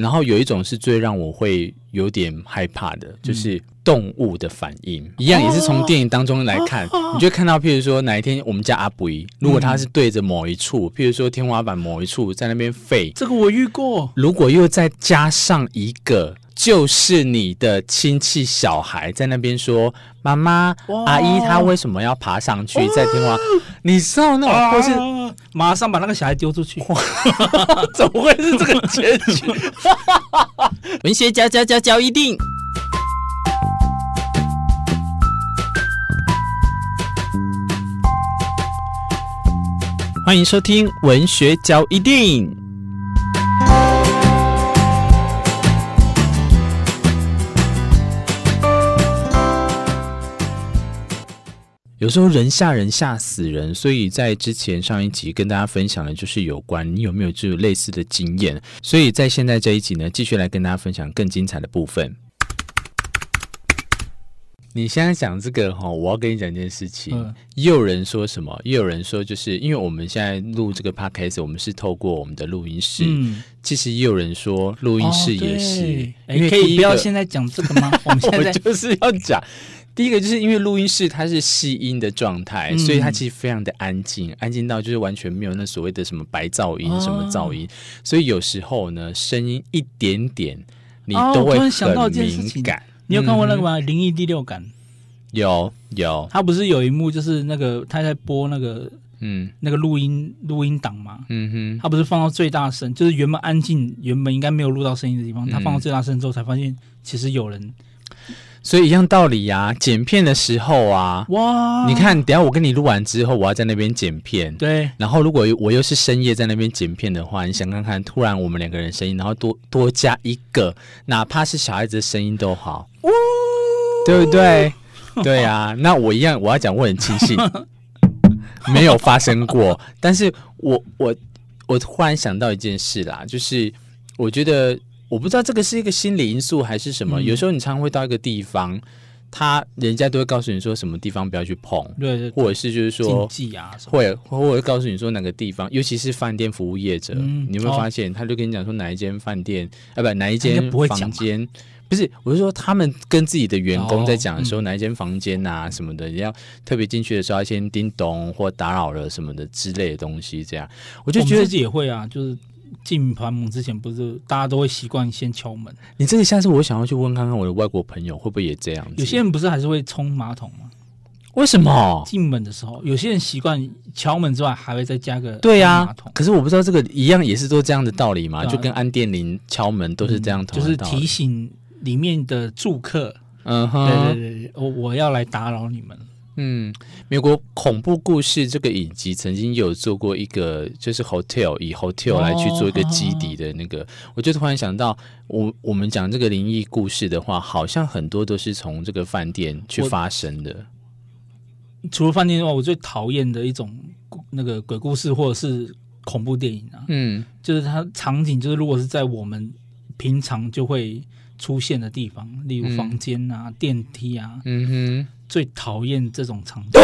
然后有一种是最让我会有点害怕的，就是动物的反应，一样也是从电影当中来看，你就看到，譬如说哪一天我们家阿布，如果他是对着某一处，譬如说天花板某一处在那边吠，这个我遇过。如果又再加上一个，就是你的亲戚小孩在那边说：“妈妈，阿姨她为什么要爬上去在天花？”你知道那种，或是马上把那个小孩丢出去，怎么会是这个结局？文学嚼嚼嚼嚼一定，欢迎收听文学交一定。有时候人吓人吓死人，所以在之前上一集跟大家分享的就是有关你有没有这种类似的经验，所以在现在这一集呢，继续来跟大家分享更精彩的部分。你现在讲这个哈，我要跟你讲一件事情。嗯、也有人说什么？也有人说，就是因为我们现在录这个 podcast，我们是透过我们的录音室。嗯，其实也有人说，录音室也是。可以不要现在讲这个吗？我们现在 就是要讲。第一个就是因为录音室它是吸音的状态，嗯、所以它其实非常的安静，安静到就是完全没有那所谓的什么白噪音、哦、什么噪音，所以有时候呢，声音一点点你都会很敏感。哦、你有看过那个吗？灵异第六感？有有，他不是有一幕就是那个他在播那个嗯那个录音录音档嘛？嗯哼，他不是放到最大声，就是原本安静，原本应该没有录到声音的地方，他放到最大声之后才发现其实有人。所以一样道理呀、啊，剪片的时候啊，哇！你看，等下我跟你录完之后，我要在那边剪片，对。然后如果我又是深夜在那边剪片的话，你想看看，突然我们两个人声音，然后多多加一个，哪怕是小孩子的声音都好，呜对不对？对啊，那我一样，我要讲我很庆幸没有发生过，但是我我我突然想到一件事啦，就是我觉得。我不知道这个是一个心理因素还是什么。嗯、有时候你常常会到一个地方，他人家都会告诉你说什么地方不要去碰，对，对，对，或者是就是说禁忌啊，会或者会告诉你说哪个地方，尤其是饭店服务业者，嗯、你有没有发现，哦、他就跟你讲说哪一间饭店啊，不哪一间房间，不是，我是说他们跟自己的员工在讲的时候，哦嗯、哪一间房间啊什么的，你要特别进去的时候要先叮咚或打扰了什么的之类的东西，这样。我就觉得自己也会啊，就是。进团门之前，不是大家都会习惯先敲门。你这个下次我想要去问看看我的外国朋友会不会也这样子。有些人不是还是会冲马桶吗？为什么？进门的时候，有些人习惯敲门之外还会再加个对呀马桶。可是我不知道这个一样也是都这样的道理吗？就跟按电铃敲门都是这样，就是提醒里面的住客。嗯哼，对对对，我我要来打扰你们。嗯，美国恐怖故事这个影集曾经有做过一个，就是 hotel 以 hotel 来去做一个基底的那个，哦、我就突然想到，我我们讲这个灵异故事的话，好像很多都是从这个饭店去发生的。除了饭店的话，我最讨厌的一种那个鬼故事或者是恐怖电影啊，嗯，就是它场景就是如果是在我们平常就会出现的地方，例如房间啊、嗯、电梯啊，嗯哼。最讨厌这种场景。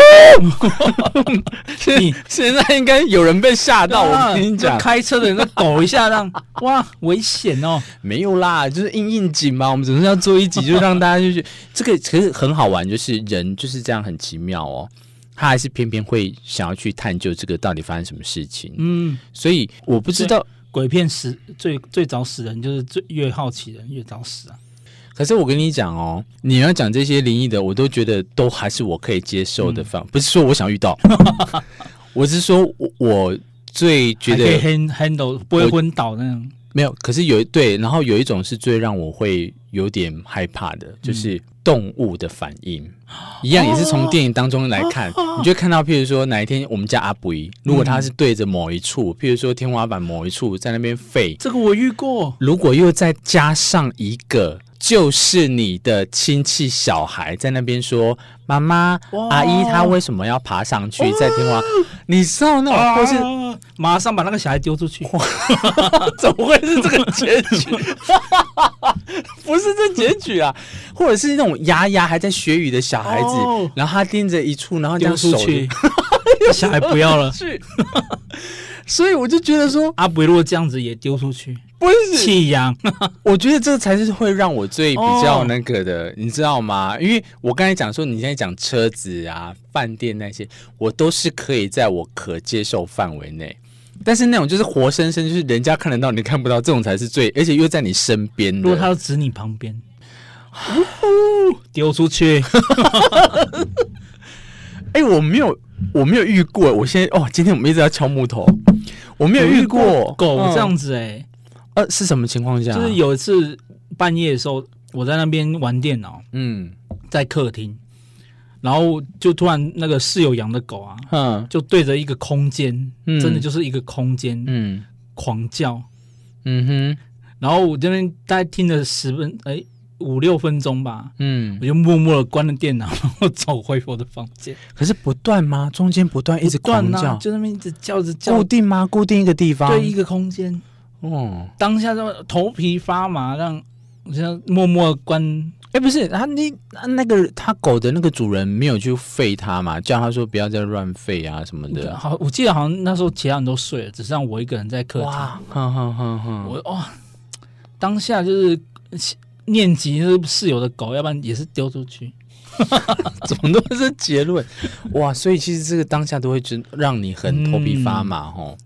你现在应该有人被吓到，我跟你讲，开车的人都抖一下，让哇危险哦。没有啦，就是应应景嘛。我们总是要做一集，就让大家就是 这个，其实很好玩，就是人就是这样很奇妙哦。他还是偏偏会想要去探究这个到底发生什么事情。嗯，所以我不知道鬼片死最最早死人，就是最越好奇人越早死啊。可是我跟你讲哦，你要讲这些灵异的，我都觉得都还是我可以接受的范，嗯、不是说我想遇到，我是说我最觉得 handle 不会昏倒那样。没有，可是有对，然后有一种是最让我会有点害怕的，就是动物的反应，嗯、一样也是从电影当中来看，哦、你就看到，譬如说哪一天我们家阿布，如果他是对着某一处，譬如说天花板某一处在那边吠，这个我遇过，如果又再加上一个。就是你的亲戚小孩在那边说：“妈妈，阿姨她为什么要爬上去在天花？你知道那种，或是马上把那个小孩丢出去？怎么会是这个结局？不是这结局啊！或者是那种牙牙还在学语的小孩子，哦、然后他盯着一处，然后这样 丢出去，小孩不要了。所以我就觉得说，阿布如果这样子也丢出去。”不是弃养。我觉得这才是会让我最比较那个的，哦、你知道吗？因为我刚才讲说，你现在讲车子啊、饭店那些，我都是可以在我可接受范围内。但是那种就是活生生，就是人家看得到你看不到，这种才是最，而且又在你身边。如果他要指你旁边，丢出去。哎、欸，我没有，我没有遇过。我现在哦，今天我们一直在敲木头，我没有遇过，狗这样子哎、欸。呃，是什么情况下？就是有一次半夜的时候，我在那边玩电脑，嗯，在客厅。然后就突然那个室友养的狗啊，嗯，就对着一个空间，嗯，真的就是一个空间，嗯，狂叫，嗯哼。然后我这边大概听了十分哎五六分钟吧，嗯，我就默默的关了电脑，然后走回我的房间。可是不断吗？中间不断一直狂叫，就那边一直叫着叫。固定吗？固定一个地方？对，一个空间。哦，当下就头皮发麻，让我默默关。哎，不是他，你那个他狗的那个主人没有去吠他嘛？叫他说不要再乱吠啊什么的。好，我记得好像那时候其他人都睡了，只剩我一个人在客厅。哇，哼哼哼哼，我哇，当下就是念及是室友的狗，要不然也是丢出去。怎么都是结论？哇，所以其实这个当下都会真让你很头皮发麻哦。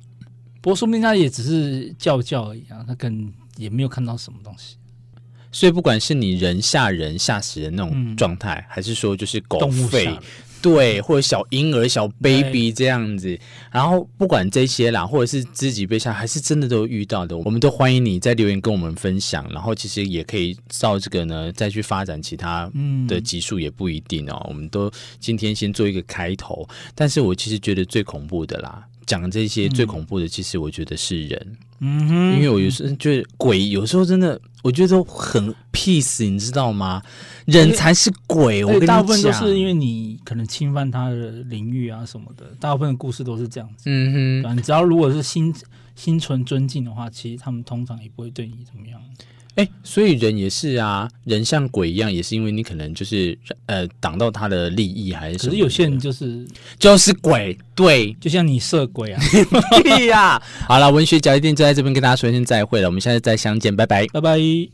不过说不定他也只是叫叫而已啊，他可能也没有看到什么东西。所以不管是你人吓人吓死人那种状态，嗯、还是说就是狗吠，对，或者小婴儿小 baby 这样子，然后不管这些啦，或者是自己被吓，还是真的都遇到的，我们都欢迎你在留言跟我们分享。然后其实也可以照这个呢再去发展其他的集数也不一定哦。嗯、我们都今天先做一个开头，但是我其实觉得最恐怖的啦。讲这些最恐怖的，其实我觉得是人，嗯哼，因为我有时候觉得鬼有时候真的，我觉得都很 peace，你知道吗？人才是鬼，我跟你讲，大部分都是因为你可能侵犯他的领域啊什么的，大部分的故事都是这样子，嗯哼，你只要如果是心心存尊敬的话，其实他们通常也不会对你怎么样。哎，所以人也是啊，人像鬼一样，也是因为你可能就是呃挡到他的利益，还是什么？可是有些人就是就是鬼，对，就像你色鬼啊，对呀。好了，文学角一定就在这边跟大家说一声再会了，我们下次再相见，拜拜，拜拜。